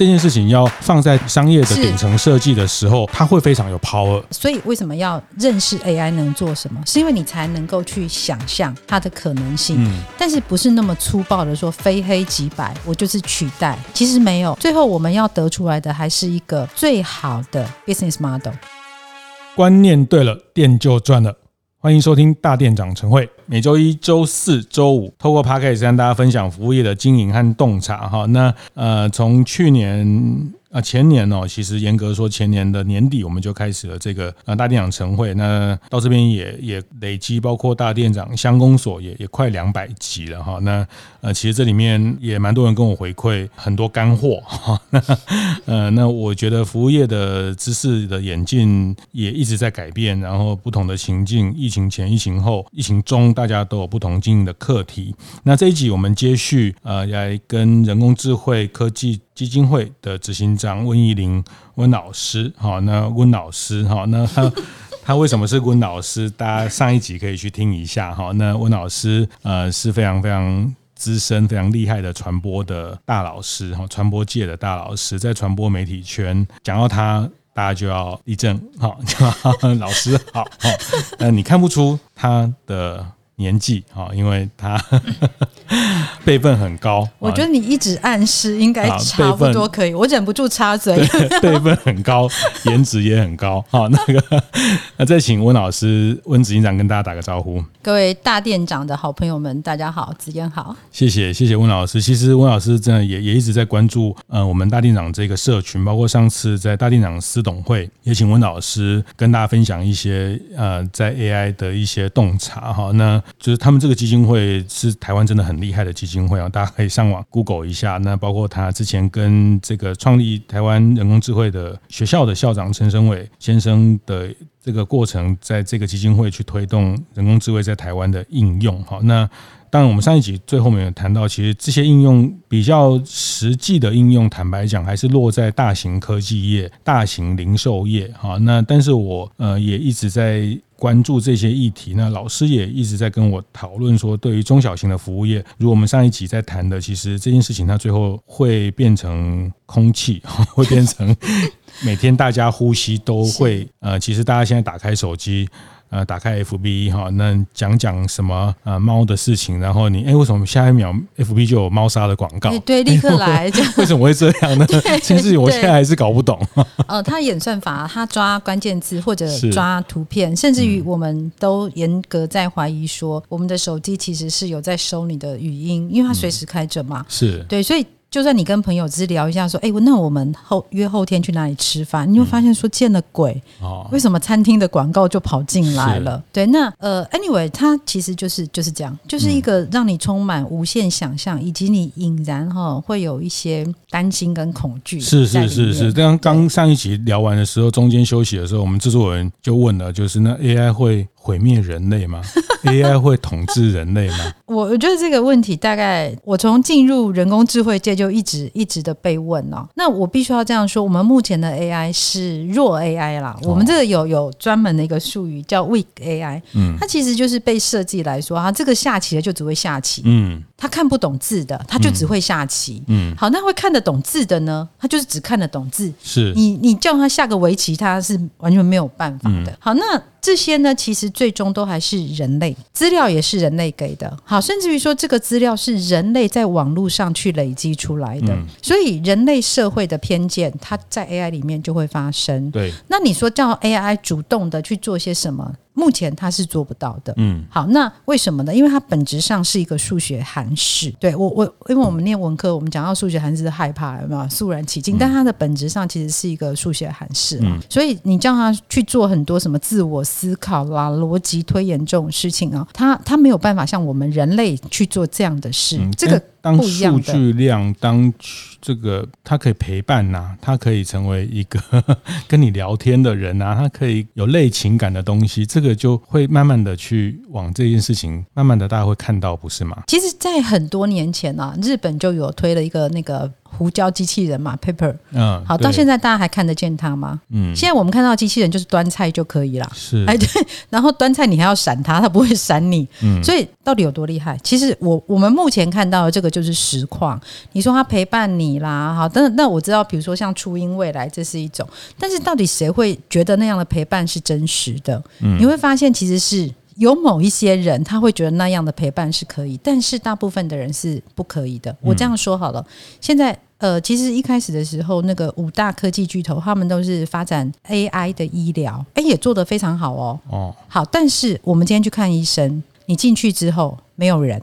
这件事情要放在商业的顶层设计的时候，它会非常有 power。所以为什么要认识 AI 能做什么？是因为你才能够去想象它的可能性。嗯，但是不是那么粗暴的说非黑即白，我就是取代。其实没有，最后我们要得出来的还是一个最好的 business model。观念对了，店就赚了。欢迎收听大店长晨会，每周一、周四、周五，透过 Podcast 跟大家分享服务业的经营和洞察。哈，那呃，从去年。啊，前年哦，其实严格说，前年的年底我们就开始了这个啊大店长晨会。那到这边也也累积，包括大店长乡公所也也快两百集了哈。那呃，其实这里面也蛮多人跟我回馈很多干货哈。呃，那我觉得服务业的知识的演进也一直在改变，然后不同的情境，疫情前、疫情后、疫情中，大家都有不同经营的课题。那这一集我们接续呃，来跟人工智慧科技。基金会的执行长温怡玲温老师，好，那温老师，好，那他 他为什么是温老师？大家上一集可以去听一下，哈，那温老师呃是非常非常资深、非常厉害的传播的大老师，哈，传播界的大老师，在传播媒体圈讲到他，大家就要立正，好，老师好，好，那你看不出他的。年纪哈，因为他 辈分很高。我觉得你一直暗示应该差不多可以，我忍不住插嘴。辈分很高，颜值也很高。好，那个，那再请温老师、温执行长跟大家打个招呼。各位大店长的好朋友们，大家好，子彦好。谢谢，谢谢温老师。其实温老师真的也也一直在关注呃我们大店长这个社群，包括上次在大店长私董会，也请温老师跟大家分享一些呃在 AI 的一些洞察哈。那就是他们这个基金会是台湾真的很厉害的基金会啊，大家可以上网 Google 一下。那包括他之前跟这个创立台湾人工智慧的学校的校长陈生伟先生的这个过程，在这个基金会去推动人工智慧在台湾的应用。好，那当然我们上一集最后面有谈到，其实这些应用比较实际的应用，坦白讲还是落在大型科技业、大型零售业。好，那但是我呃也一直在。关注这些议题，那老师也一直在跟我讨论说，对于中小型的服务业，如果我们上一集在谈的，其实这件事情它最后会变成空气，会变成每天大家呼吸都会 呃，其实大家现在打开手机。呃，打开 FB 哈，那讲讲什么呃猫的事情，然后你哎，为什么下一秒 FB 就有猫砂的广告？对，立刻来。为什么会这样呢？其实我现在还是搞不懂。呃，它演算法，它抓关键字或者抓图片，甚至于我们都严格在怀疑说，我们的手机其实是有在收你的语音，因为它随时开着嘛。是对，所以。就算你跟朋友只是聊一下，说，哎，那我们后约后天去哪里吃饭？你会发现说见了鬼，为什么餐厅的广告就跑进来了？对，那呃，anyway，它其实就是就是这样，就是一个让你充满无限想象，以及你引然哈会有一些担心跟恐惧。是是是是，刚刚上一集聊完的时候，中间休息的时候，我们制作人就问了，就是那 AI 会毁灭人类吗？AI 会统治人类吗？我我觉得这个问题大概我从进入人工智慧界就一直一直的被问哦。那我必须要这样说，我们目前的 AI 是弱 AI 啦。我们这个有有专门的一个术语叫 weak AI，嗯，它其实就是被设计来说，它这个下棋的就只会下棋，嗯，它看不懂字的，他就只会下棋，嗯。好，那会看得懂字的呢？他就是只看得懂字，是你你叫他下个围棋，他是完全没有办法的。好，那。这些呢，其实最终都还是人类资料，也是人类给的。好，甚至于说这个资料是人类在网络上去累积出来的，所以人类社会的偏见，它在 AI 里面就会发生。对，那你说叫 AI 主动的去做些什么？目前它是做不到的。嗯，好，那为什么呢？因为它本质上是一个数学函式。对我，我因为我们念文科，我们讲到数学函式害怕有没有？肃然起敬，但它的本质上其实是一个数学函式嘛。所以你叫他去做很多什么自我思考啦、逻辑推演这种事情啊，他他没有办法像我们人类去做这样的事。这个。当数据量，当这个它可以陪伴呐、啊，它可以成为一个 跟你聊天的人呐、啊，它可以有类情感的东西，这个就会慢慢的去往这件事情，慢慢的大家会看到，不是吗？其实，在很多年前啊，日本就有推了一个那个。胡椒机器人嘛，Pepper。嗯，好，到现在大家还看得见它吗？嗯，现在我们看到机器人就是端菜就可以了。是，哎对，然后端菜你还要闪它，它不会闪你。嗯，所以到底有多厉害？其实我我们目前看到的这个就是实况。你说它陪伴你啦，好，但那我知道，比如说像初音未来，这是一种，但是到底谁会觉得那样的陪伴是真实的？嗯，你会发现其实是。有某一些人，他会觉得那样的陪伴是可以，但是大部分的人是不可以的。我这样说好了，现在呃，其实一开始的时候，那个五大科技巨头，他们都是发展 AI 的医疗，哎，也做得非常好哦。哦，好，但是我们今天去看医生，你进去之后没有人。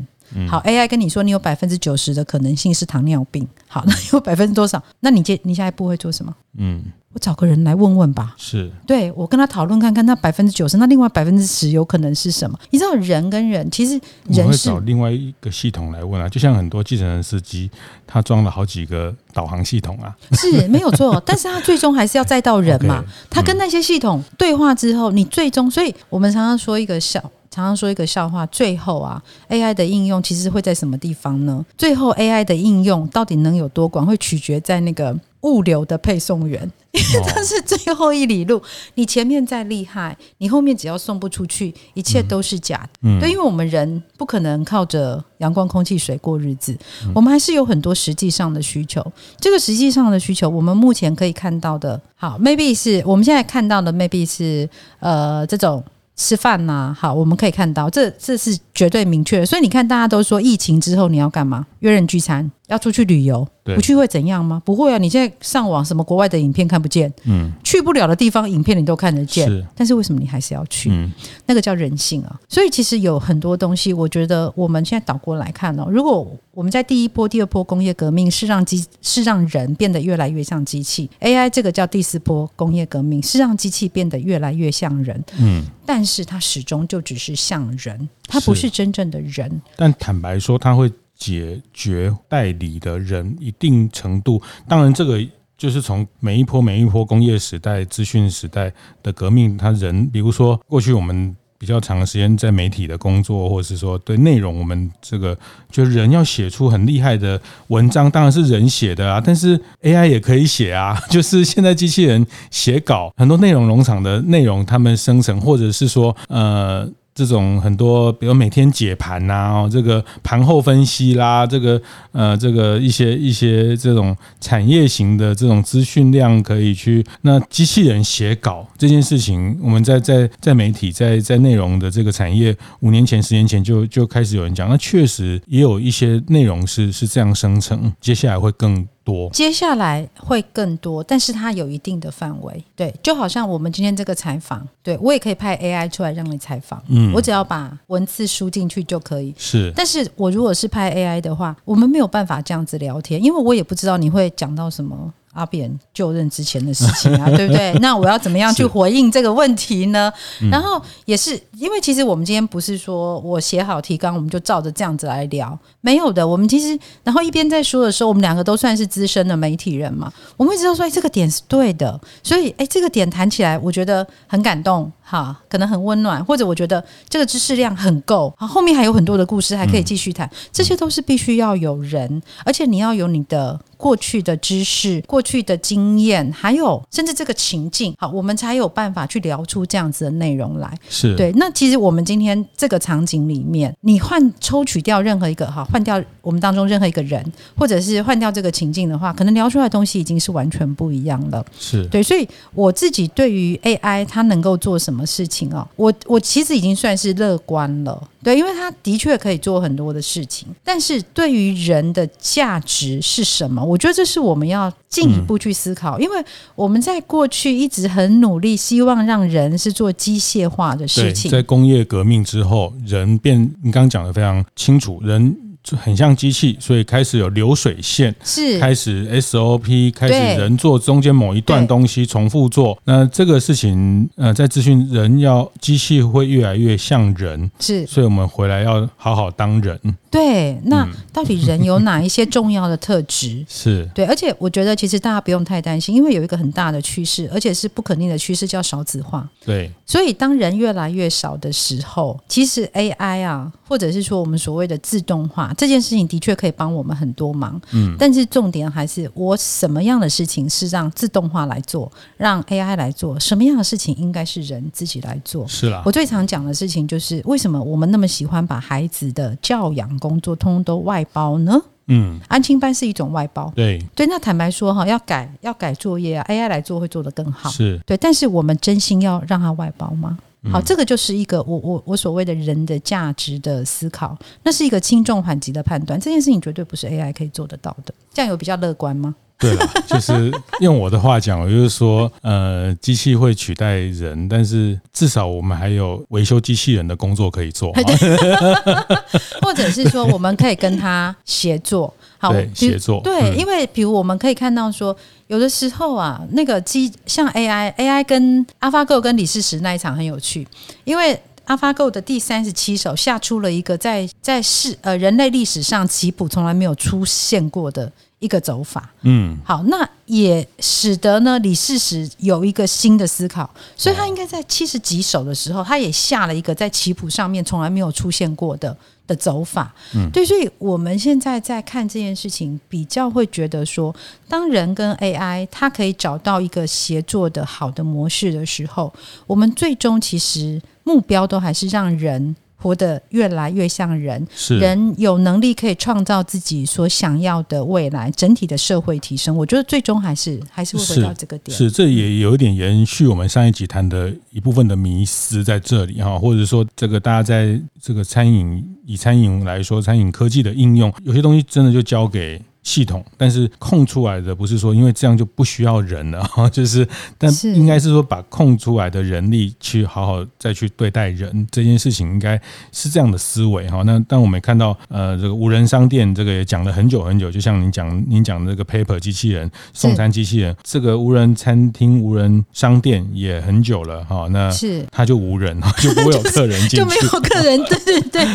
好，AI 跟你说，你有百分之九十的可能性是糖尿病。好，那有百分之多少？那你接你下一步会做什么？嗯。我找个人来问问吧。是，对，我跟他讨论看看，那百分之九十，那另外百分之十有可能是什么？你知道人跟人其实人会找另外一个系统来问啊，就像很多计程车司机，他装了好几个导航系统啊，是没有错，但是他最终还是要载到人嘛。Okay, 他跟那些系统对话之后，你最终，所以我们常常说一个笑，常常说一个笑话，最后啊，AI 的应用其实会在什么地方呢？最后 AI 的应用到底能有多广，会取决在那个。物流的配送员，因为它是最后一里路。你前面再厉害，你后面只要送不出去，一切都是假的。嗯，对，因为我们人不可能靠着阳光、空气、水过日子，我们还是有很多实际上的需求。这个实际上的需求，我们目前可以看到的，好，maybe 是我们现在看到的，maybe 是呃这种。吃饭呐、好，我们可以看到，这这是绝对明确。所以你看，大家都说疫情之后你要干嘛？约人聚餐，要出去旅游，不去会怎样吗？不会啊！你现在上网，什么国外的影片看不见，嗯，去不了的地方，影片你都看得见。是，但是为什么你还是要去？嗯，那个叫人性啊。所以其实有很多东西，我觉得我们现在倒过来看哦，如果我们在第一波、第二波工业革命是让机是让人变得越来越像机器，AI 这个叫第四波工业革命是让机器变得越来越像人，嗯。但是它始终就只是像人，它不是真正的人。但坦白说，它会解决代理的人一定程度。当然，这个就是从每一波每一波工业时代、资讯时代的革命，它人，比如说过去我们。比较长时间在媒体的工作，或者是说对内容，我们这个就是人要写出很厉害的文章，当然是人写的啊，但是 AI 也可以写啊。就是现在机器人写稿，很多内容农场的内容，他们生成，或者是说呃。这种很多，比如每天解盘呐、啊，这个盘后分析啦，这个呃，这个一些一些这种产业型的这种资讯量可以去。那机器人写稿这件事情，我们在在在媒体在在内容的这个产业，五年前十年前就就开始有人讲，那确实也有一些内容是是这样生成，接下来会更。多。接下来会更多，但是它有一定的范围，对，就好像我们今天这个采访，对我也可以派 AI 出来让你采访，嗯，我只要把文字输进去就可以，是，但是我如果是派 AI 的话，我们没有办法这样子聊天，因为我也不知道你会讲到什么。阿扁就任之前的事情啊，对不对？那我要怎么样去回应这个问题呢？然后也是因为，其实我们今天不是说我写好提纲，我们就照着这样子来聊，没有的。我们其实，然后一边在说的时候，我们两个都算是资深的媒体人嘛，我们会知道说，哎，这个点是对的，所以，哎，这个点谈起来，我觉得很感动。哈，可能很温暖，或者我觉得这个知识量很够，好，后面还有很多的故事还可以继续谈，这些都是必须要有人，而且你要有你的过去的知识、过去的经验，还有甚至这个情境，好，我们才有办法去聊出这样子的内容来。是对。那其实我们今天这个场景里面，你换抽取掉任何一个哈，换掉我们当中任何一个人，或者是换掉这个情境的话，可能聊出来的东西已经是完全不一样了。是对，所以我自己对于 AI 它能够做什么？事情啊？我我其实已经算是乐观了，对，因为他的确可以做很多的事情。但是对于人的价值是什么？我觉得这是我们要进一步去思考，因为我们在过去一直很努力，希望让人是做机械化的事情。在工业革命之后，人变，你刚刚讲的非常清楚，人。很像机器，所以开始有流水线，是开始 SOP，开始人做中间某一段东西重复做。那这个事情，呃，在资讯人要机器会越来越像人，是，所以我们回来要好好当人。对，那到底人有哪一些重要的特质？是对，而且我觉得其实大家不用太担心，因为有一个很大的趋势，而且是不可逆的趋势，叫少子化。对，所以当人越来越少的时候，其实 AI 啊，或者是说我们所谓的自动化。这件事情的确可以帮我们很多忙。嗯，但是重点还是我什么样的事情是让自动化来做，让 AI 来做，什么样的事情应该是人自己来做？是啦。我最常讲的事情就是，为什么我们那么喜欢把孩子的教养工作通通都外包呢？嗯，安亲班是一种外包，对对。那坦白说哈，要改要改作业啊，AI 来做会做得更好，是对。但是我们真心要让它外包吗？好，这个就是一个我我我所谓的人的价值的思考，那是一个轻重缓急的判断。这件事情绝对不是 AI 可以做得到的。这样有比较乐观吗？对了，就是用我的话讲，我就是说，呃，机器会取代人，但是至少我们还有维修机器人的工作可以做，或者是说，我们可以跟他协作。好，协作对，因为比如我们可以看到说，有的时候啊，那个机像 AI，AI 跟 AlphaGo 跟李世石那一场很有趣，因为 AlphaGo 的第三十七手下出了一个在在世呃人类历史上棋谱从来没有出现过的。一个走法，嗯，好，那也使得呢李世石有一个新的思考，所以他应该在七十几首的时候，他也下了一个在棋谱上面从来没有出现过的的走法，嗯，对，所以我们现在在看这件事情，比较会觉得说，当人跟 AI 它可以找到一个协作的好的模式的时候，我们最终其实目标都还是让人。活得越来越像人，是人有能力可以创造自己所想要的未来，整体的社会提升，我觉得最终还是还是会回到这个点。是，是这也有一点延续我们上一集谈的一部分的迷思在这里哈，或者说这个大家在这个餐饮以餐饮来说，餐饮科技的应用，有些东西真的就交给。系统，但是空出来的不是说，因为这样就不需要人了，就是，但应该是说把空出来的人力去好好再去对待人这件事情，应该是这样的思维哈。那但我们看到呃这个无人商店，这个也讲了很久很久，就像您讲您讲的这个 Pepper 机器人送餐机器人，这个无人餐厅、无人商店也很久了哈。那是它就无人，就不会有客人进去，就没有客人，对对对，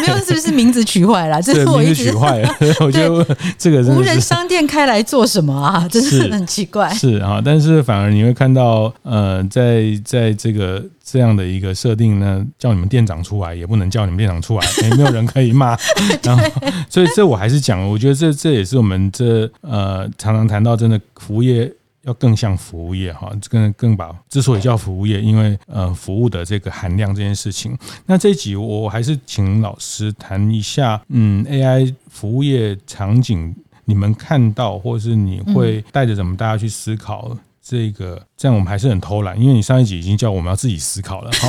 没有是不是名字取坏了？这是我一直取坏了，我觉得这个。无人商店开来做什么啊？真是很奇怪。是啊，但是反而你会看到，呃，在在这个这样的一个设定呢，叫你们店长出来也不能叫你们店长出来，也 没有人可以骂。然后，所以这我还是讲，我觉得这这也是我们这呃常常谈到，真的服务业。要更像服务业哈，更更把之所以叫服务业，因为呃服务的这个含量这件事情。那这一集我还是请老师谈一下，嗯，AI 服务业场景，你们看到或是你会带着怎么大家去思考这个？这样我们还是很偷懒，因为你上一集已经叫我们要自己思考了哈。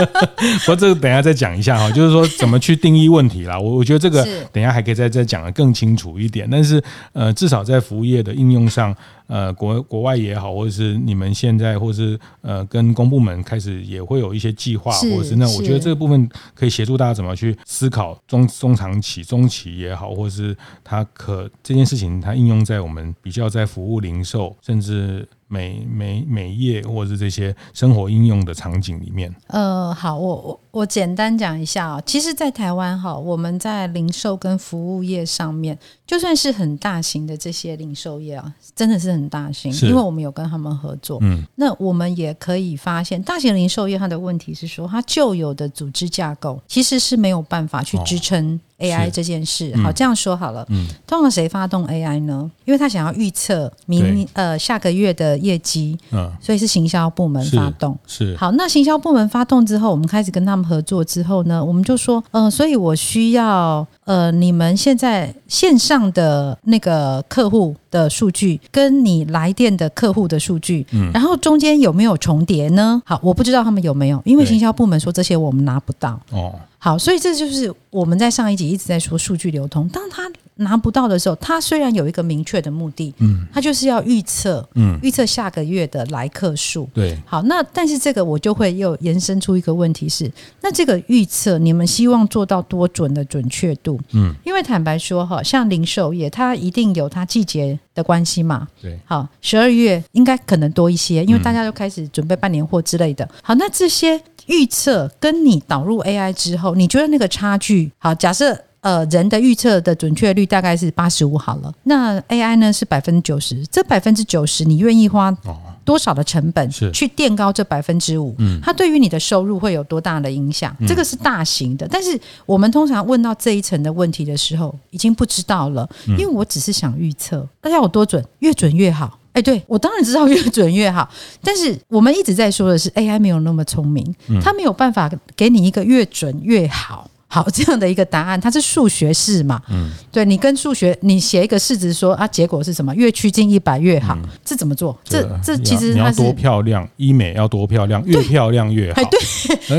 不过这个等一下再讲一下哈，就是说怎么去定义问题啦。我我觉得这个等一下还可以再再讲的更清楚一点。但是呃，至少在服务业的应用上，呃，国国外也好，或者是你们现在，或是呃，跟公部门开始也会有一些计划，或者是那我觉得这个部分可以协助大家怎么去思考中中长期、中期也好，或者是它可这件事情它应用在我们比较在服务零售，甚至。美美美业或者是这些生活应用的场景里面，呃，好，我我我简单讲一下啊。其实，在台湾哈，我们在零售跟服务业上面，就算是很大型的这些零售业啊，真的是很大型，因为我们有跟他们合作。嗯，那我们也可以发现，大型零售业它的问题是说，它旧有的组织架构其实是没有办法去支撑。AI 这件事，好，这样说好了。嗯，通常谁发动 AI 呢？因为他想要预测明呃下个月的业绩，嗯，所以是行销部门发动。是，好，那行销部门发动之后，我们开始跟他们合作之后呢，我们就说，嗯，所以我需要呃你们现在线上的那个客户的数据，跟你来电的客户的数据，嗯，然后中间有没有重叠呢？好，我不知道他们有没有，因为行销部门说这些我们拿不到。哦。好，所以这就是我们在上一集一直在说数据流通。当他拿不到的时候，他虽然有一个明确的目的，嗯，他就是要预测，嗯，预测下个月的来客数。对，好，那但是这个我就会又延伸出一个问题是，那这个预测你们希望做到多准的准确度？嗯，因为坦白说哈，像零售业，它一定有它季节的关系嘛。对，好，十二月应该可能多一些，因为大家都开始准备办年货之类的。好，那这些。预测跟你导入 AI 之后，你觉得那个差距好？假设呃人的预测的准确率大概是八十五好了，那 AI 呢是百分之九十，这百分之九十你愿意花多少的成本去垫高这百分之五，嗯它对于你的收入会有多大的影响？嗯、这个是大型的，但是我们通常问到这一层的问题的时候，已经不知道了，因为我只是想预测，大家有多准，越准越好。哎，对，我当然知道越准越好，但是我们一直在说的是 AI 没有那么聪明，它没有办法给你一个越准越好。好，这样的一个答案，它是数学式嘛？嗯，对，你跟数学，你写一个式子说啊，结果是什么？越趋近一百越好，嗯、这怎么做？这这其实你要多漂亮，医美要多漂亮，越漂亮越好。对，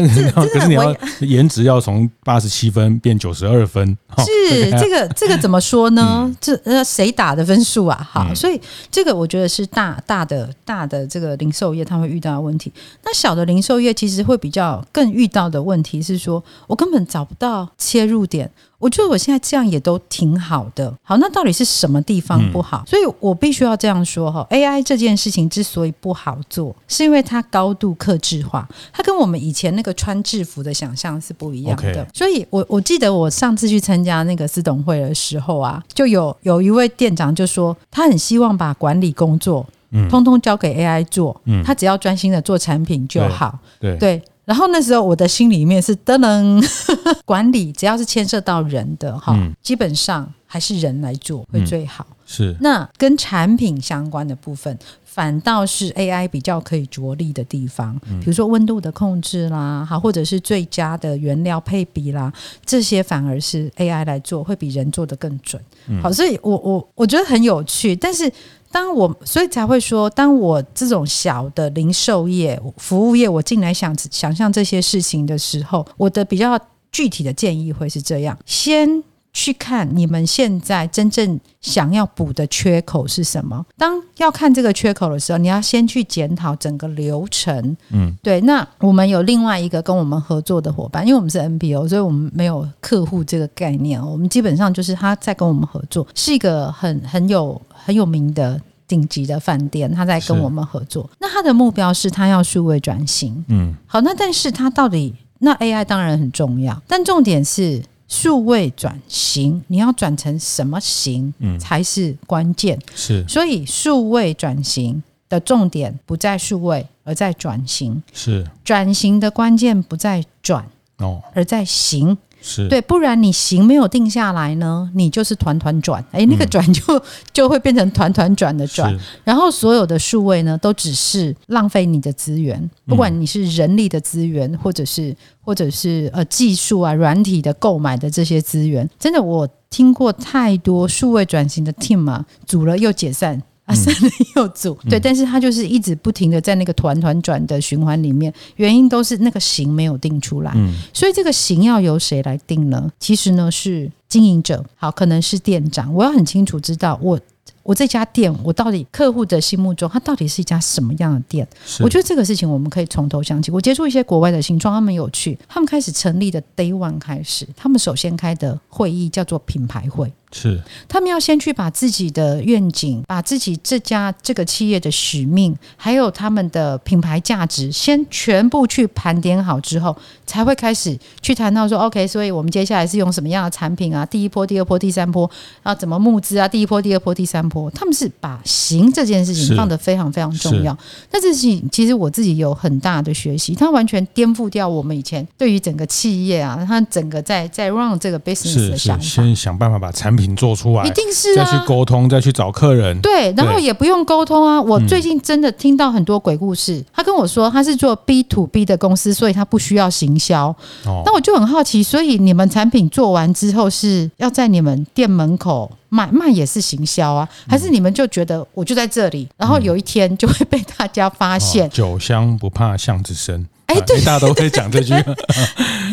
可是你要颜值要从八十七分变九十二分。是这个这个怎么说呢？嗯、这呃谁打的分数啊？好，所以这个我觉得是大大的大的这个零售业他会遇到的问题。那小的零售业其实会比较更遇到的问题是说，我根本找不到。到切入点，我觉得我现在这样也都挺好的。好，那到底是什么地方不好？嗯、所以我必须要这样说哈。AI 这件事情之所以不好做，是因为它高度克制化，它跟我们以前那个穿制服的想象是不一样的。所以我我记得我上次去参加那个私董会的时候啊，就有有一位店长就说，他很希望把管理工作通通交给 AI 做，嗯、他只要专心的做产品就好。对对然后那时候我的心里面是噔噔，管理只要是牵涉到人的哈，嗯、基本上还是人来做会最好。嗯、是那跟产品相关的部分，反倒是 AI 比较可以着力的地方，嗯、比如说温度的控制啦，哈，或者是最佳的原料配比啦，这些反而是 AI 来做会比人做的更准。嗯、好，所以我我我觉得很有趣，但是。当我所以才会说，当我这种小的零售业、服务业，我进来想想象这些事情的时候，我的比较具体的建议会是这样：先。去看你们现在真正想要补的缺口是什么？当要看这个缺口的时候，你要先去检讨整个流程。嗯，对。那我们有另外一个跟我们合作的伙伴，因为我们是 NPO，所以我们没有客户这个概念。我们基本上就是他在跟我们合作，是一个很很有很有名的顶级的饭店，他在跟我们合作。那他的目标是他要数位转型。嗯，好。那但是他到底那 AI 当然很重要，但重点是。数位转型，你要转成什么型才是关键？嗯、是，所以数位转型的重点不在数位，而在转型。是，转型的关键不在转哦，而在型。是。对，不然你行没有定下来呢，你就是团团转，哎，那个转就、嗯、就会变成团团转的转，然后所有的数位呢，都只是浪费你的资源，不管你是人力的资源，或者是或者是呃技术啊、软体的购买的这些资源，真的我听过太多数位转型的 team 啊，组了又解散。啊，三了又组，对，但是他就是一直不停的在那个团团转的循环里面，原因都是那个型没有定出来，嗯，所以这个型要由谁来定呢？其实呢是经营者，好，可能是店长，我要很清楚知道我。我这家店，我到底客户的心目中，它到底是一家什么样的店？我觉得这个事情我们可以从头讲起。我接触一些国外的新创，他们有趣，他们开始成立的 Day One 开始，他们首先开的会议叫做品牌会。是，他们要先去把自己的愿景，把自己这家这个企业的使命，还有他们的品牌价值，先全部去盘点好之后，才会开始去谈到说，OK，所以我们接下来是用什么样的产品啊？第一波、第二波、第三波啊？怎么募资啊？第一波、第二波、第三波，他们是把行这件事情放得非常非常重要。那这事情其实我自己有很大的学习，它完全颠覆掉我们以前对于整个企业啊，它整个在在 run 这个 business 的想法。先想办法把产品。做出来，一定是啊，再去沟通，再去找客人。对，然后也不用沟通啊。我最近真的听到很多鬼故事。嗯、他跟我说他是做 B to B 的公司，所以他不需要行销。哦，那我就很好奇，所以你们产品做完之后是要在你们店门口卖，卖也是行销啊？还是你们就觉得我就在这里，然后有一天就会被大家发现？嗯哦、酒香不怕巷子深。哎，对，大家都会讲这句。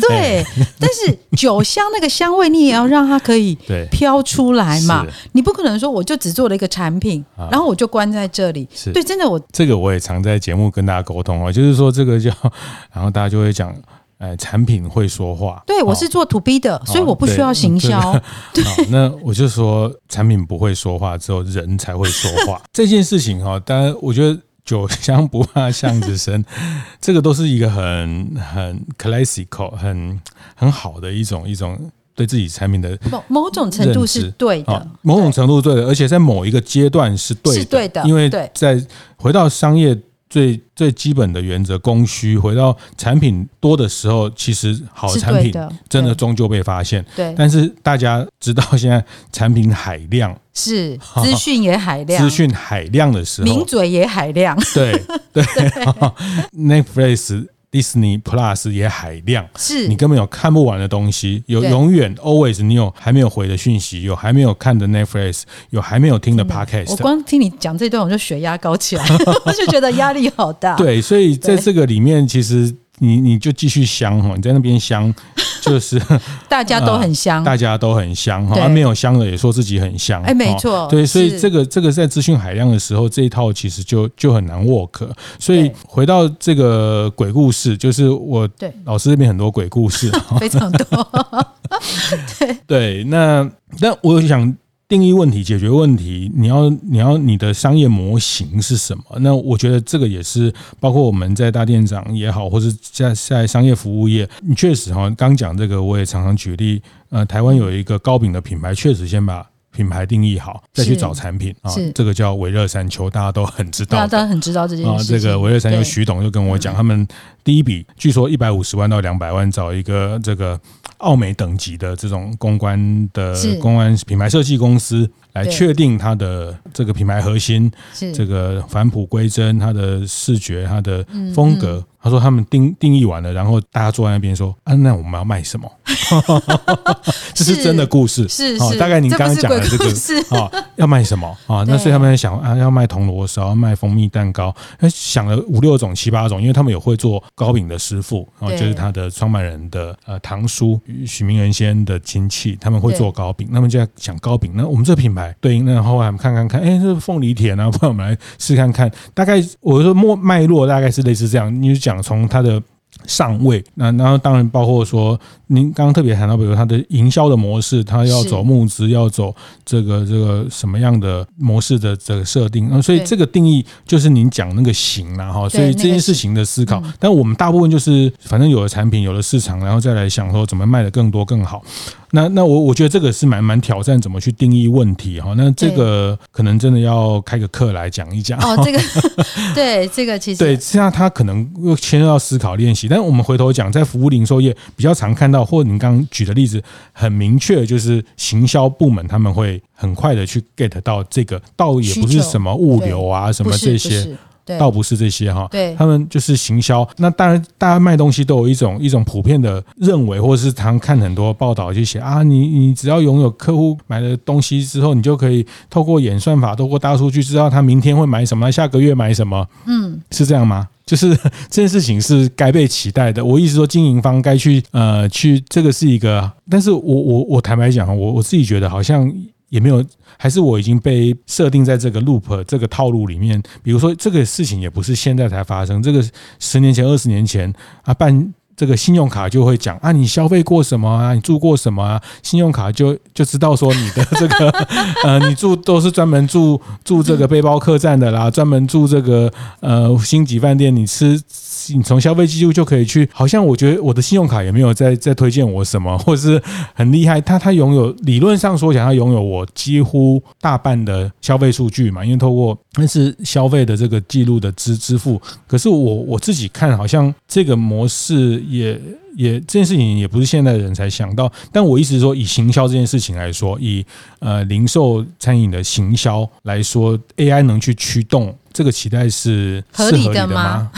对，但是酒香那个香味，你也要让它可以 飘出来嘛。你不可能说我就只做了一个产品，然后我就关在这里。是对，真的我这个我也常在节目跟大家沟通啊，就是说这个叫，然后大家就会讲，哎，产品会说话。对，我是做 To B 的，所以我不需要行销。对，那我就说产品不会说话，只有人才会说话。这件事情哈，当然我觉得。酒香不怕巷子深，这个都是一个很很 classical、很很好的一种一种对自己产品的某某种程度是对的，某种程度对的，而且在某一个阶段是对的，是对的，因为在回到商业。最最基本的原则，供需回到产品多的时候，其实好的产品真的终究被发现。对，但是大家知道现在产品海量，是资讯也海量，资讯海量的时候，名嘴也海量。对对，Netflix。Disney Plus 也海量，是。你根本有看不完的东西，有永远 always 你有还没有回的讯息，有还没有看的 Netflix，有还没有听的 Podcast。我光听你讲这段，我就血压高起来，我就觉得压力好大。对，所以在这个里面，其实你你就继续香哈，你在那边香。就是大家都很香，大家都很香哈，没有香的也说自己很香，哎，没错，对，所以这个这个在资讯海量的时候，这一套其实就就很难 work。所以回到这个鬼故事，就是我对老师这边很多鬼故事，非常多，对对，那那我想。定义问题，解决问题，你要你要你的商业模型是什么？那我觉得这个也是包括我们在大店长也好，或是在在商业服务业，你确实哈，刚讲这个我也常常举例，呃，台湾有一个糕饼的品牌，确实先把品牌定义好，再去找产品啊，这个叫微热山丘，大家都很知道，大家都很知道这件事。这个微热山丘，徐董就跟我讲，他们第一笔据说一百五十万到两百万找一个这个。奥美等级的这种公关的公关品牌设计公司来确定它的这个品牌核心，这个返璞归真，它的视觉，它的风格。他说他们定定义完了，然后大家坐在那边说：“啊，那我们要卖什么？” 这是真的故事，是是。大概您刚刚讲的这个啊，要卖什么啊？那所以他们在想啊，要卖铜锣烧，要卖蜂蜜蛋糕，想了五六种、七八种，因为他们有会做糕饼的师傅，啊，就是他的创办人的呃堂叔许明仁先生的亲戚，他们会做糕饼，他们就在想糕饼。那我们这个品牌对应，那后来我们看看看，哎，这凤梨甜啊，不然我们来试看看。大概我说脉脉络大概是类似这样，你就讲。讲从它的上位，那然后当然包括说，您刚刚特别谈到，比如它的营销的模式，它要走募资，要走这个这个什么样的模式的这个设定，那所以这个定义就是您讲那个型了哈。所以这件事情的思考，但我们大部分就是反正有了产品，有了市场，然后再来想说怎么卖得更多更好。那那我我觉得这个是蛮蛮挑战，怎么去定义问题哈？那这个可能真的要开个课来讲一讲。哦，这个 对这个其实对，这样他可能又牵涉到思考练习。但是我们回头讲，在服务零售业比较常看到，或者您刚刚举的例子很明确，就是行销部门他们会很快的去 get 到这个，倒也不是什么物流啊什么这些。倒不是这些哈，对，他们就是行销。那当然，大家卖东西都有一种一种普遍的认为，或者是常看很多报道就写啊，你你只要拥有客户买了东西之后，你就可以透过演算法，透过大数据知道他明天会买什么，下个月买什么。嗯，是这样吗？就是这件事情是该被期待的。我意思说，经营方该去呃去这个是一个，但是我我我坦白讲，我我自己觉得好像。也没有，还是我已经被设定在这个 loop 这个套路里面。比如说，这个事情也不是现在才发生，这个十年前、二十年前啊，半这个信用卡就会讲啊，你消费过什么啊，你住过什么啊，信用卡就就知道说你的这个 呃，你住都是专门住住这个背包客栈的啦，专门住这个呃星级饭店，你吃。你从消费记录就可以去，好像我觉得我的信用卡也没有在在推荐我什么，或者是很厉害。他他拥有理论上说讲，他拥有我几乎大半的消费数据嘛，因为透过那是消费的这个记录的支支付。可是我我自己看，好像这个模式也也这件事情也不是现代人才想到。但我意思是说，以行销这件事情来说，以呃零售餐饮的行销来说，AI 能去驱动。这个期待是合理的吗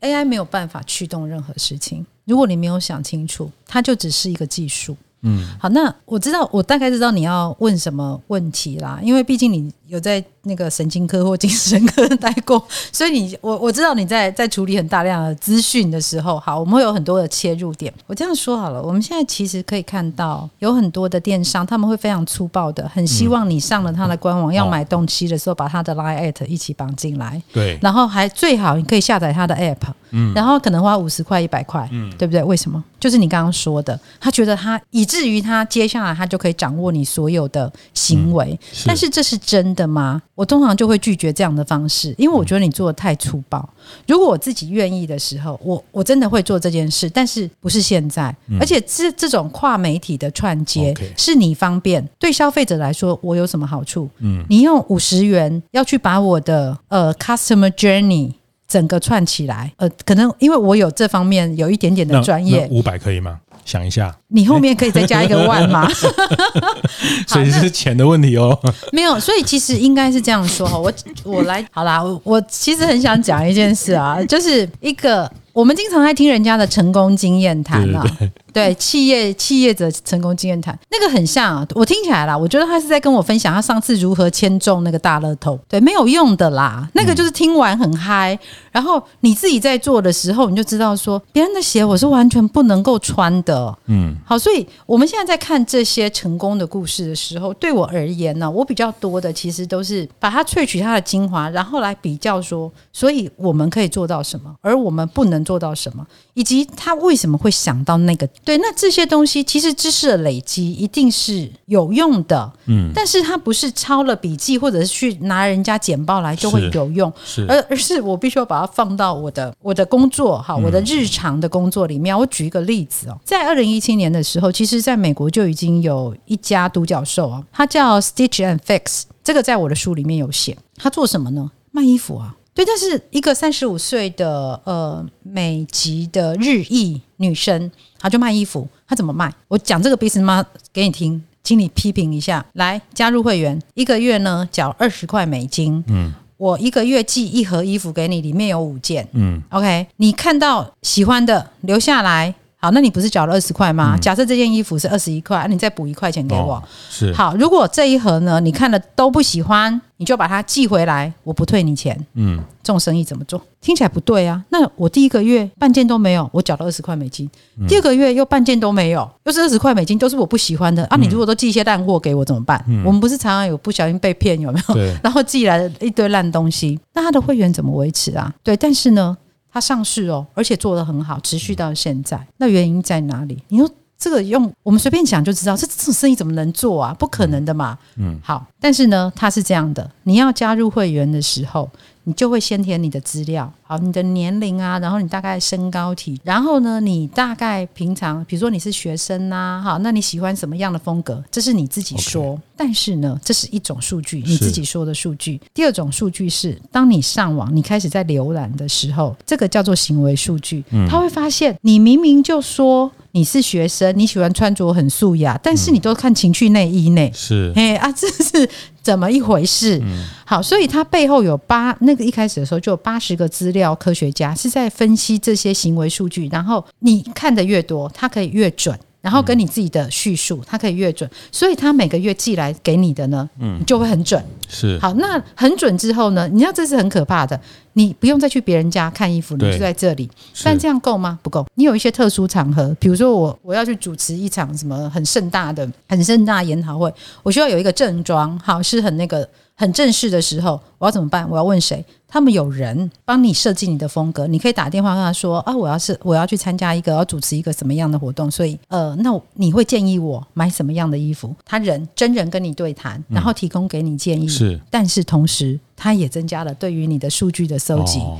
？AI 没有办法驱动任何事情。如果你没有想清楚，它就只是一个技术。嗯，好，那我知道，我大概知道你要问什么问题啦，因为毕竟你有在。那个神经科或精神科待过，所以你我我知道你在在处理很大量的资讯的时候，好，我们会有很多的切入点。我这样说好了，我们现在其实可以看到有很多的电商，他们会非常粗暴的，很希望你上了他的官网要买东西的时候，把他的 Line at 一起绑进来，对，然后还最好你可以下载他的 App，嗯，然后可能花五十块一百块，嗯，对不对？为什么？就是你刚刚说的，他觉得他以至于他接下来他就可以掌握你所有的行为，但是这是真的吗？我通常就会拒绝这样的方式，因为我觉得你做的太粗暴。如果我自己愿意的时候，我我真的会做这件事，但是不是现在。而且这这种跨媒体的串接是你方便，对消费者来说，我有什么好处？嗯，你用五十元要去把我的呃 customer journey 整个串起来，呃，可能因为我有这方面有一点点的专业，五百可以吗？想一下，你后面可以再加一个 万吗？所以是钱的问题哦。没有，所以其实应该是这样说哈。我我来好啦，我我其实很想讲一件事啊，就是一个。我们经常在听人家的成功经验谈啊，对企业企业者成功经验谈，那个很像啊，我听起来啦，我觉得他是在跟我分享他上次如何签中那个大乐透，对，没有用的啦，那个就是听完很嗨，然后你自己在做的时候，你就知道说别人的鞋我是完全不能够穿的，嗯，好，所以我们现在在看这些成功的故事的时候，对我而言呢，我比较多的其实都是把它萃取它的精华，然后来比较说，所以我们可以做到什么，而我们不能。做到什么，以及他为什么会想到那个？对，那这些东西其实知识的累积一定是有用的，嗯，但是它不是抄了笔记或者是去拿人家简报来就会有用，是，而而是我必须要把它放到我的我的工作哈，我的日常的工作里面。我举一个例子哦，在二零一七年的时候，其实在美国就已经有一家独角兽啊，它叫 Stitch and Fix，这个在我的书里面有写，它做什么呢？卖衣服啊。对，但是一个三十五岁的呃美籍的日裔女生，她就卖衣服，他怎么卖？我讲这个 business model 给你听，请你批评一下。来加入会员，一个月呢缴二十块美金，嗯，我一个月寄一盒衣服给你，里面有五件，嗯，OK，你看到喜欢的留下来。好，那你不是缴了二十块吗？嗯、假设这件衣服是二十一块，你再补一块钱给我。哦、是。好，如果这一盒呢，你看了都不喜欢，你就把它寄回来，我不退你钱。嗯，这种生意怎么做？听起来不对啊。那我第一个月半件都没有，我缴了二十块美金。嗯、第二个月又半件都没有，又是二十块美金，都是我不喜欢的啊。你如果都寄一些烂货给我怎么办？嗯、我们不是常常有不小心被骗有没有？对。然后寄来了一堆烂东西，那他的会员怎么维持啊？对，但是呢。他上市哦，而且做得很好，持续到现在。那原因在哪里？你说这个用我们随便讲就知道，这这种生意怎么能做啊？不可能的嘛。嗯，好，但是呢，它是这样的，你要加入会员的时候。你就会先填你的资料，好，你的年龄啊，然后你大概身高体，然后呢，你大概平常，比如说你是学生呐、啊，好，那你喜欢什么样的风格？这是你自己说。但是呢，这是一种数据，你自己说的数据。第二种数据是，当你上网，你开始在浏览的时候，这个叫做行为数据，他会发现你明明就说你是学生，你喜欢穿着很素雅，但是你都看情趣内衣内，是，哎啊，这是。怎么一回事？好，所以它背后有八那个一开始的时候就有八十个资料科学家是在分析这些行为数据，然后你看的越多，它可以越准。然后跟你自己的叙述，它可以越准，所以他每个月寄来给你的呢，嗯，就会很准。是好，那很准之后呢，你知道这是很可怕的，你不用再去别人家看衣服，你就在这里。但这样够吗？不够。你有一些特殊场合，比如说我我要去主持一场什么很盛大的、很盛大的研讨会，我需要有一个正装，好，是很那个。很正式的时候，我要怎么办？我要问谁？他们有人帮你设计你的风格，你可以打电话跟他说啊，我要是我要去参加一个，要主持一个什么样的活动，所以呃，那你会建议我买什么样的衣服？他人真人跟你对谈，然后提供给你建议。是，但是同时他也增加了对于你的数据的搜集。哦，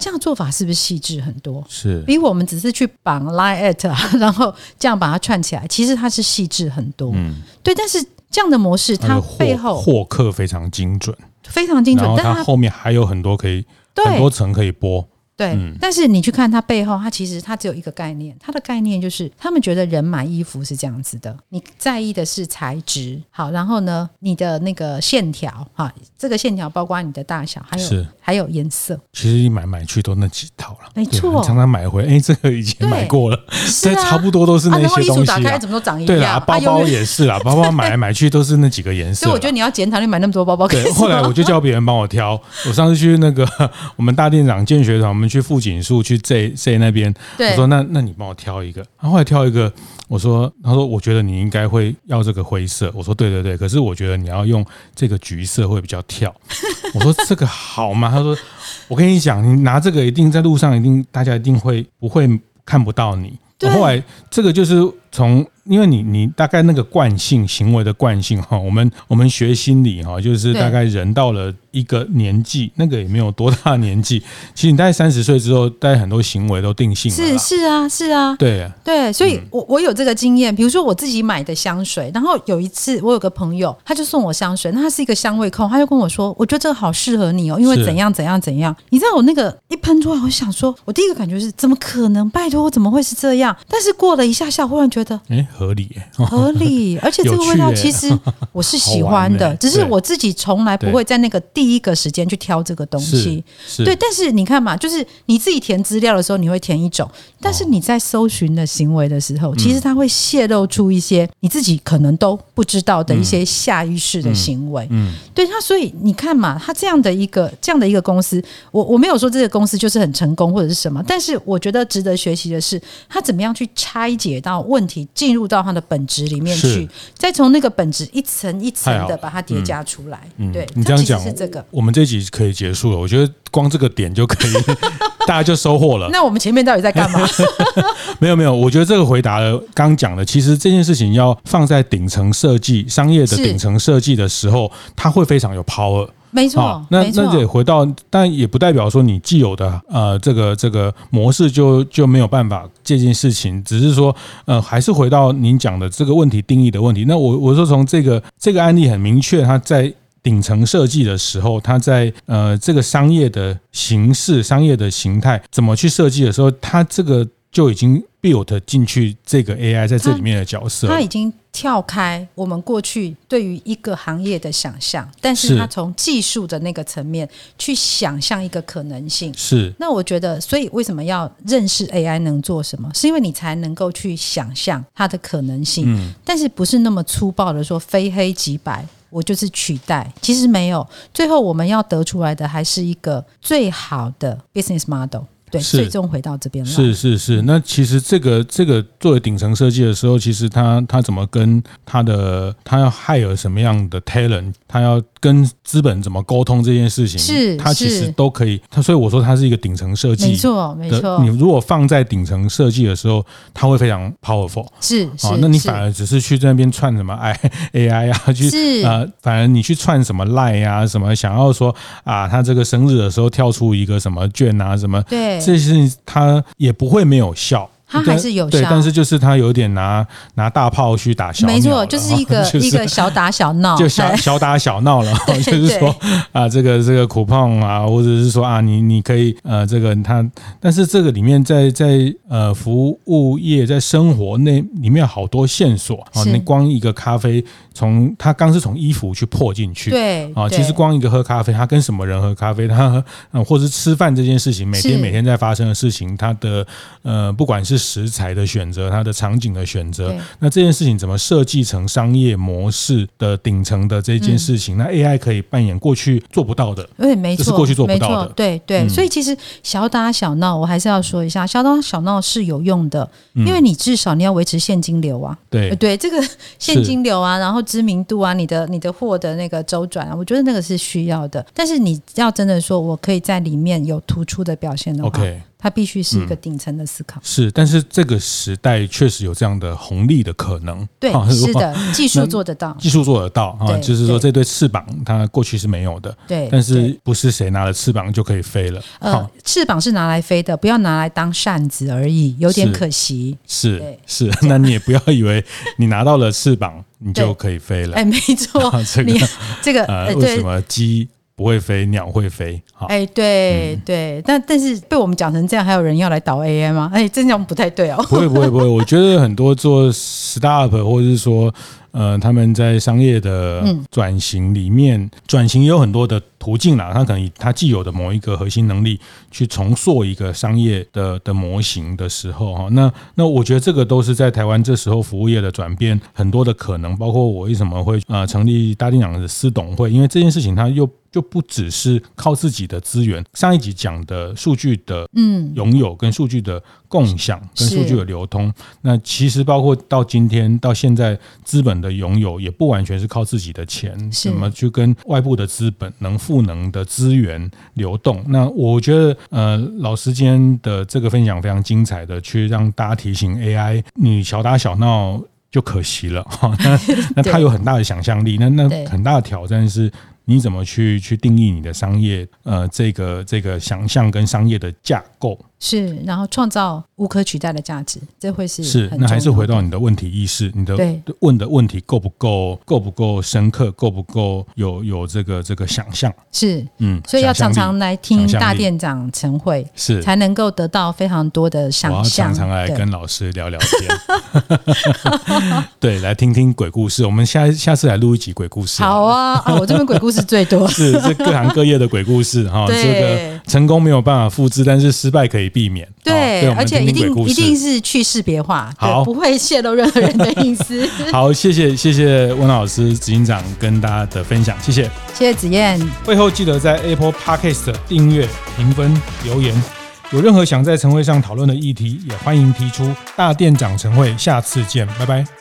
这样做法是不是细致很多？是，比我们只是去绑 line at，然后这样把它串起来，其实它是细致很多。嗯，对，但是。这样的模式，它背后获客非常精准，非常精准。然后它后面还有很多可以，很多层可以播。对，嗯、但是你去看它背后，它其实它只有一个概念，它的概念就是他们觉得人买衣服是这样子的，你在意的是材质，好，然后呢，你的那个线条，哈，这个线条包括你的大小，还有是还有颜色。其实你买买去都那几套了，没错，常常买回，哎，这个以前买过了，这、啊、差不多都是那些东西、啊。啊、然后衣橱打开怎么都长一样？对啊，包包也是啊，包包买来买去都是那几个颜色。所以我觉得你要检讨，你买那么多包包。对，后来我就叫别人帮我挑。我上次去那个 我们大店长建学团，我们去富锦树。去 Z Z 那边，我说那那你帮我挑一个，他后来挑一个，我说他说我觉得你应该会要这个灰色，我说对对对，可是我觉得你要用这个橘色会比较跳，我说这个好吗？他说我跟你讲，你拿这个一定在路上一定大家一定会不会看不到你。我后来这个就是从。因为你你大概那个惯性行为的惯性哈，我们我们学心理哈，就是大概人到了一个年纪，那个也没有多大年纪，其实你大概三十岁之后，大概很多行为都定性了。是是啊是啊，对对，所以我我有这个经验，比如说我自己买的香水，然后有一次我有个朋友，他就送我香水，那他是一个香味控，他就跟我说，我觉得这个好适合你哦，因为怎样怎样怎样。你知道我那个一喷出来，我想说，我第一个感觉是怎么可能？拜托，我怎么会是这样？但是过了一下下，忽然觉得，哎，合理。合理，而且这个味道其实 我是喜欢的，只是我自己从来不会在那个第一个时间去挑这个东西。对，但是你看嘛，就是你自己填资料的时候，你会填一种，但是你在搜寻的行为的时候，其实它会泄露出一些你自己可能都不知道的一些下意识的行为。嗯，对，它所以你看嘛，它这样的一个这样的一个公司，我我没有说这个公司就是很成功或者是什么，但是我觉得值得学习的是，它怎么样去拆解到问题，进入到它的本质。里面去，再从那个本质一层一层的把它叠加出来。嗯，对，你这样讲是这个，我们这集可以结束了。我觉得光这个点就可以，大家就收获了。那我们前面到底在干嘛？没有没有，我觉得这个回答了刚讲的。其实这件事情要放在顶层设计、商业的顶层设计的时候，它会非常有 power。没错，那那得回到，但也不代表说你既有的呃这个这个模式就就没有办法这件事情，只是说呃还是回到您讲的这个问题定义的问题。那我我说从这个这个案例很明确，它在顶层设计的时候，它在呃这个商业的形式、商业的形态怎么去设计的时候，它这个就已经 built 进去这个 AI 在这里面的角色，它已经。跳开我们过去对于一个行业的想象，但是他从技术的那个层面去想象一个可能性。是，那我觉得，所以为什么要认识 AI 能做什么？是因为你才能够去想象它的可能性。嗯，但是不是那么粗暴的说非黑即白，我就是取代。其实没有，最后我们要得出来的还是一个最好的 business model。对，最终回到这边了。是是是，那其实这个这个作为顶层设计的时候，其实他他怎么跟他的他要 hire 什么样的 talent，他要跟资本怎么沟通这件事情，是，他其实都可以。他所以我说他是一个顶层设计，没错没错。你如果放在顶层设计的时候，他会非常 powerful。是啊，那你反而只是去在那边串什么 i AI 啊，去啊，反而你去串什么 line 啊，什么想要说啊，他这个生日的时候跳出一个什么券啊，什么对。这些他也不会没有效。他还是有效，对，但是就是他有点拿拿大炮去打小，没错，就是一个 一个小打小闹，就小小打小闹了。就是说啊，这个这个 coupon 啊，或者是说啊，你你可以呃，这个他，但是这个里面在在呃服务业在生活那里面好多线索啊，你光一个咖啡，从他刚是从衣服去破进去，对啊，其实光一个喝咖啡，他跟什么人喝咖啡，他嗯，或者是吃饭这件事情，每天每天在发生的事情，他的呃，不管是食材的选择，它的场景的选择，那这件事情怎么设计成商业模式的顶层的这件事情，嗯、那 AI 可以扮演过去做不到的，对，没错，是过去做不到的，对对。嗯、所以其实小打小闹，我还是要说一下，小打小闹是有用的，因为你至少你要维持现金流啊，对。对，这个现金流啊，然后知名度啊，你的你的货的那个周转啊，我觉得那个是需要的。但是你要真的说我可以在里面有突出的表现的话。Okay 它必须是一个顶层的思考，嗯，是，但是这个时代确实有这样的红利的可能，对，是的，技术做得到，技术做得到啊，就是说这对翅膀它过去是没有的，对，但是不是谁拿了翅膀就可以飞了，呃，翅膀是拿来飞的，不要拿来当扇子而已，有点可惜，是是，那你也不要以为你拿到了翅膀你就可以飞了，哎，没错，这个这个呃，为什么鸡？不会飞，鸟会飞。好，哎，对、嗯、对，但但是被我们讲成这样，还有人要来导 AI 吗？哎，这样不太对哦。不会不会不会，我觉得很多做 startup 或者是说。呃，他们在商业的转型里面，转型也有很多的途径啦。他可能以他既有的某一个核心能力去重塑一个商业的的模型的时候，哈，那那我觉得这个都是在台湾这时候服务业的转变很多的可能。包括我为什么会呃成立大店长的私董会，因为这件事情它又就不只是靠自己的资源。上一集讲的数据的嗯拥有跟数据的共享跟数据的流通，那其实包括到今天到现在资本的拥有也不完全是靠自己的钱，怎么去跟外部的资本能赋能的资源流动。那我觉得，呃，老师今天的这个分享非常精彩的，去让大家提醒 AI，你小打小闹就可惜了哈。那那它有很大的想象力，那那很大的挑战是。你怎么去去定义你的商业？呃，这个这个想象跟商业的架构。是，然后创造无可取代的价值，这会是是。那还是回到你的问题意识，你的问的问题够不够够不够深刻，够不够有有这个这个想象？是，嗯，所以要常常来听大店长晨会，是才能够得到非常多的想象。常常来跟老师聊聊天，对，来听听鬼故事。我们下下次来录一集鬼故事。好啊，啊，我这边鬼故事最多，是这各行各业的鬼故事哈。这个成功没有办法复制，但是失败可以。避免对，而且一定一定是去识别化，好，不会泄露任何人的隐私。好，谢谢谢谢温老师执行长跟大家的分享，谢谢谢谢子燕。会后记得在 Apple Podcast 订阅、评分、留言。有任何想在晨会上讨论的议题，也欢迎提出。大店长晨会，下次见，拜拜。